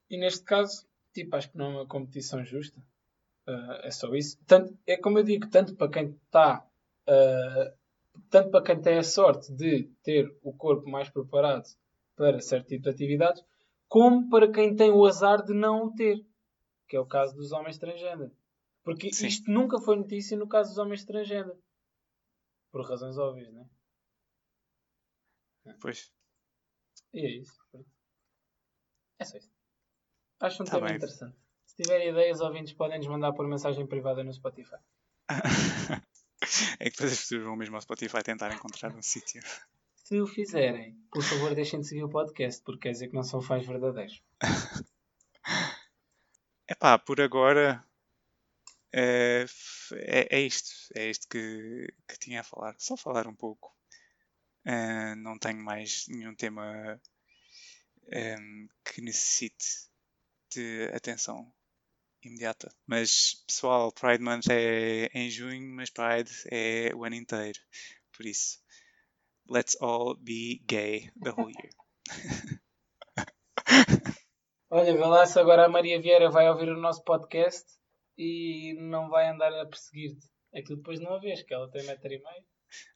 e neste caso, tipo, acho que não é uma competição justa. Ah, é só isso. Tanto, é como eu digo, tanto para quem está, ah, tanto para quem tem a sorte de ter o corpo mais preparado para certo tipo de atividades, como para quem tem o azar de não o ter, que é o caso dos homens transgênero. Porque Sim. isto nunca foi notícia no caso dos homens transgênero. Por razões óbvias, né? Pois, E é isso. É só isso. Acho um Tá tema bem. interessante. Se tiverem ideias, ouvintes podem nos mandar por mensagem privada no Spotify. [LAUGHS] é que depois as pessoas vão mesmo ao Spotify tentar encontrar um sítio. Se o fizerem, por favor, deixem de seguir o podcast, porque quer dizer que não são fãs verdadeiros. [LAUGHS] Epá, por agora é, f- é, é isto. É isto que, que tinha a falar. Só falar um pouco. Ah, não tenho mais nenhum tema ehm, que necessite de atenção imediata. Mas, pessoal, Pride Month é em junho, mas Pride é o ano inteiro. Por isso, let's all be gay the whole year. [LAUGHS] Olha, vê lá se agora a Maria Vieira vai ouvir o nosso podcast e não vai andar a perseguir-te. Aquilo depois não a vês, que ela tem metro e meio.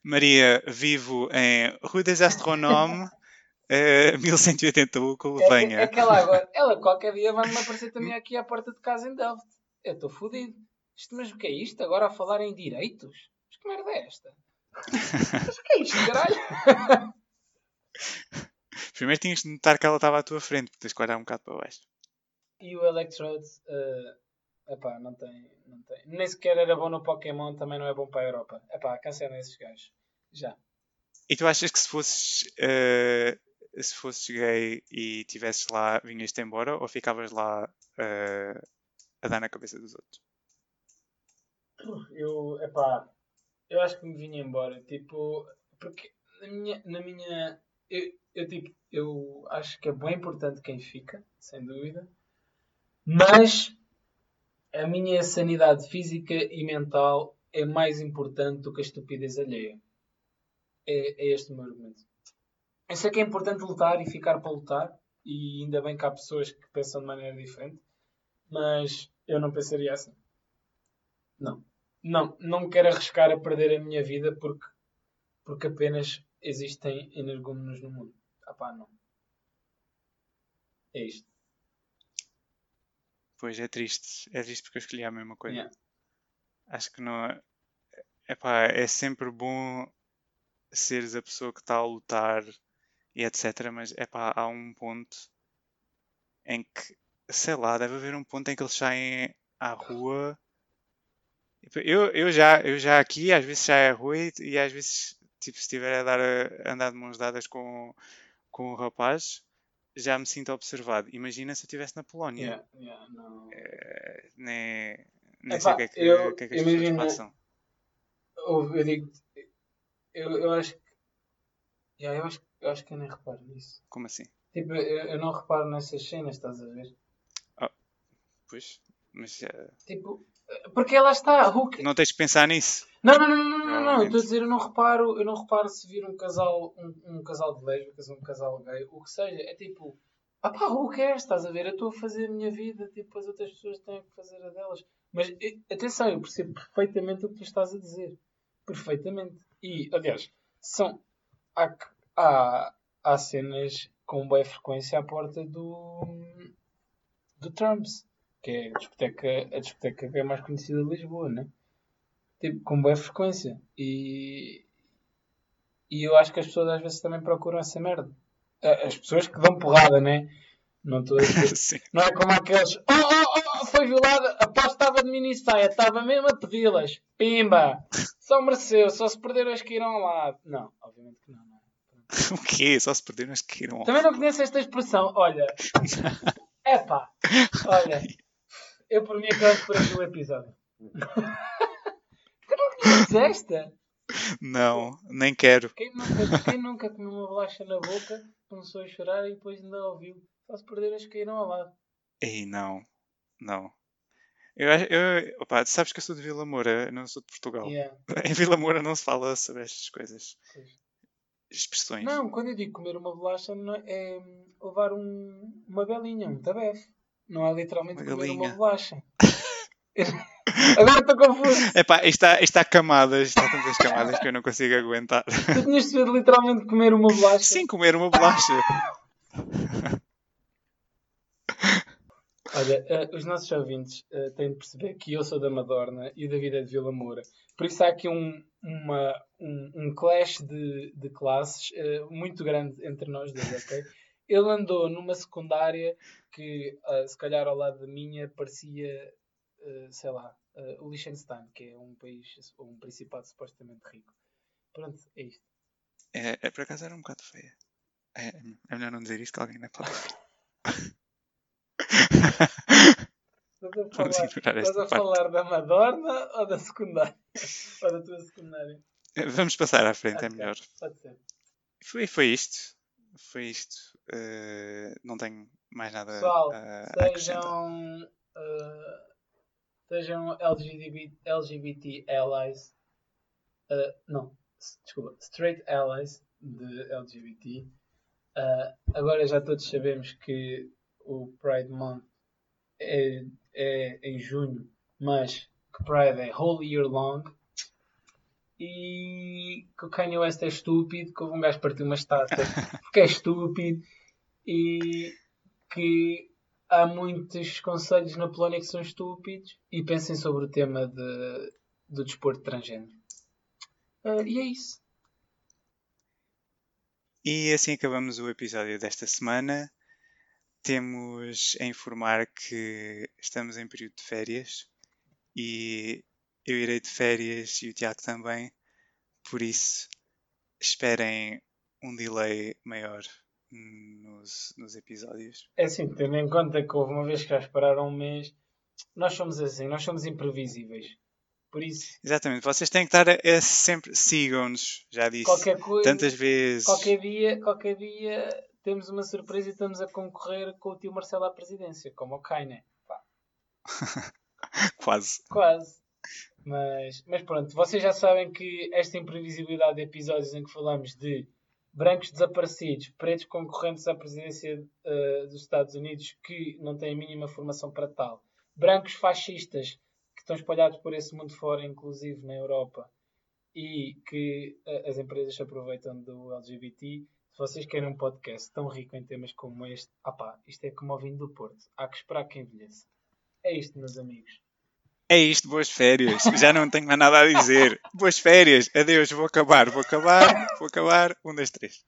Maria, vivo em Rue des Astronomes, [LAUGHS] eh, 1181, É, venha. é que ela agora, [LAUGHS] ela qualquer dia vai-me aparecer também aqui à porta de casa em Delft. Eu estou fodido. Isto, mas o que é isto? Agora a falar em direitos? Mas que merda é esta? Mas o que é isto, caralho? [LAUGHS] Primeiro tinhas de notar que ela estava à tua frente, porque tens que olhar um bocado para baixo. E o Electrodes, uh, epá, não tem, não tem. Nem sequer era bom no Pokémon, também não é bom para a Europa. Epá, cancelem esses gajos. Já. E tu achas que se fosses, uh, se fosses gay e estivesses lá, vinhas-te embora ou ficavas lá uh, a dar na cabeça dos outros? Eu, epá, eu acho que me vinha embora. Tipo, porque na minha, na minha eu, eu, tipo, eu acho que é bem importante quem fica, sem dúvida. Mas a minha sanidade física e mental é mais importante do que a estupidez alheia. É, é este o meu argumento. Eu sei que é importante lutar e ficar para lutar, e ainda bem que há pessoas que pensam de maneira diferente, mas eu não pensaria assim. Não. Não, não quero arriscar a perder a minha vida porque, porque apenas existem energúmenos no mundo. Ah pá, não. É isto. Pois é triste. É triste porque eu escolhi a mesma coisa. Yeah. Acho que não é. Epá, é sempre bom seres a pessoa que está a lutar e etc. Mas epá, há um ponto em que, sei lá, deve haver um ponto em que eles saem à rua. Eu, eu, já, eu já aqui às vezes à rua e, e às vezes tipo, se estiver a, dar a, andar de mãos dadas com, com o rapaz, já me sinto observado. Imagina se eu estivesse na Polónia. Yeah, yeah, não. É, nem nem Epá, sei o que é que, eu- que, é que as imagina- pessoas passam. Eu, digo. Eu, eu acho que. Yeah, eu, acho, eu acho que eu nem reparo nisso. Como assim? Tipo, eu, eu não reparo nessas cenas, estás a ver? Pois, mas eh, Tipo, porque lá está. who ca- não tens que pensar nisso. Não, não, não, não, não, não, não. Provavelmente. Estou a dizer, eu não reparo, eu não reparo se vir um casal, um, um casal de lésbicas, um casal gay, o que seja. É tipo, ah pá, o que é? Estás a ver? Eu estou a fazer a minha vida, tipo, as outras pessoas têm que fazer a delas. Mas atenção, eu percebo perfeitamente o que tu estás a dizer. Perfeitamente. E, aliás, são. Há, há, há cenas com boa frequência à porta do. do Trumps, que é a discoteca, a discoteca que é mais conhecida de Lisboa, né? Tipo, com boa frequência. E. E eu acho que as pessoas às vezes também procuram essa merda. As pessoas que dão porrada, né? Não estou a [LAUGHS] dizer. Não é como aqueles. Oh, oh, oh, foi violada. Após estava de mini saia, estava mesmo a pedi-las. Pimba! Só mereceu, só se perderam as que irão ao lado. Não, obviamente que não, não é? [LAUGHS] o quê? Só se perderam as que iram. Também não conheço esta expressão. Olha. [LAUGHS] Epá. Olha. Eu por mim acabo por aqui o episódio. Tu não nem quero. Quem nunca, quem nunca comeu uma bolacha na boca, começou a chorar e depois ainda ouviu. Só se perderam as que irão ao lado. Ei, não. Não. Eu, eu, opa, sabes que eu sou de Vila Moura, não sou de Portugal. Yeah. [LAUGHS] Em Vila Moura não se fala sobre estas coisas. Expressões. Não, quando eu digo comer uma bolacha é é levar um- uma belinha, um tabefe. Não é literalmente Uma comer uma galinha. bolacha. [LAUGHS] Agora estou confuso. Epá, isto está, isto está camadas, está tantas camadas que eu não consigo aguentar. Tu tinhas de ser literalmente comer uma bolacha. Sim, comer uma bolacha. Olha, eh, os nossos ouvintes eh, têm de perceber que eu sou da Madorna e o David é de Vila Moura. Por isso há aqui um, uma, um, um clash de, de classes eh, muito grande entre nós dois, ok? Ele andou numa secundária que, se calhar ao lado da minha, parecia, sei lá, eh, o Liechtenstein, que é um país, um principado supostamente rico. Pronto, é isto. É, é, por acaso era um bocado feia. É, é melhor não dizer isto que alguém não pode. Estás a [LAUGHS] falar, estás a falar da Madorna ou da secundária? ou da tua secundária? Vamos passar à frente, é Ok, melhor. Pode ser. Foi, foi isto. Foi isto. Eh, não tenho mais nada Pessoal, a, a acrescentar. sejam, uh, sejam LGBT, LGBT allies. uh, não, desculpa, straight allies de LGBT. Uh, agora já todos sabemos que o Pride Month é, é em junho, mas que Pride é whole year long. E que o Kanye West é estúpido, que houve um gajo que partiu uma estátua [LAUGHS] porque é estúpido e que há muitos conselhos na Polónia que são estúpidos e pensem sobre o tema de, do desporto transgênero. Uh, e é isso. E assim acabamos o episódio desta semana. Temos a informar que estamos em período de férias e eu irei de férias e o Tiago também. Por isso, esperem um delay maior nos, nos episódios. É assim, tendo em conta que houve uma vez que já esperaram um mês, nós somos assim, nós somos imprevisíveis. Por isso. Exatamente, vocês têm que estar a, a sempre. Sigam-nos, já disse qualquer coisa, tantas vezes. Qualquer dia, qualquer dia temos uma surpresa e estamos a concorrer com o tio Marcelo à presidência, como o Kaine. [LAUGHS] Quase. Quase. Mas, mas pronto, vocês já sabem que esta imprevisibilidade de episódios em que falamos de brancos desaparecidos, pretos concorrentes à presidência uh, dos Estados Unidos que não têm a mínima formação para tal, brancos fascistas que estão espalhados por esse mundo fora, inclusive na Europa, e que uh, as empresas se aproveitam do LGBT. Se vocês querem um podcast tão rico em temas como este, ah isto é como o vinho do Porto. Há que esperar que envelheça. É isto, meus amigos. É isto, boas férias. Já não tenho mais nada a dizer. Boas férias. Adeus, vou acabar, vou acabar, vou acabar. Um, dois, três.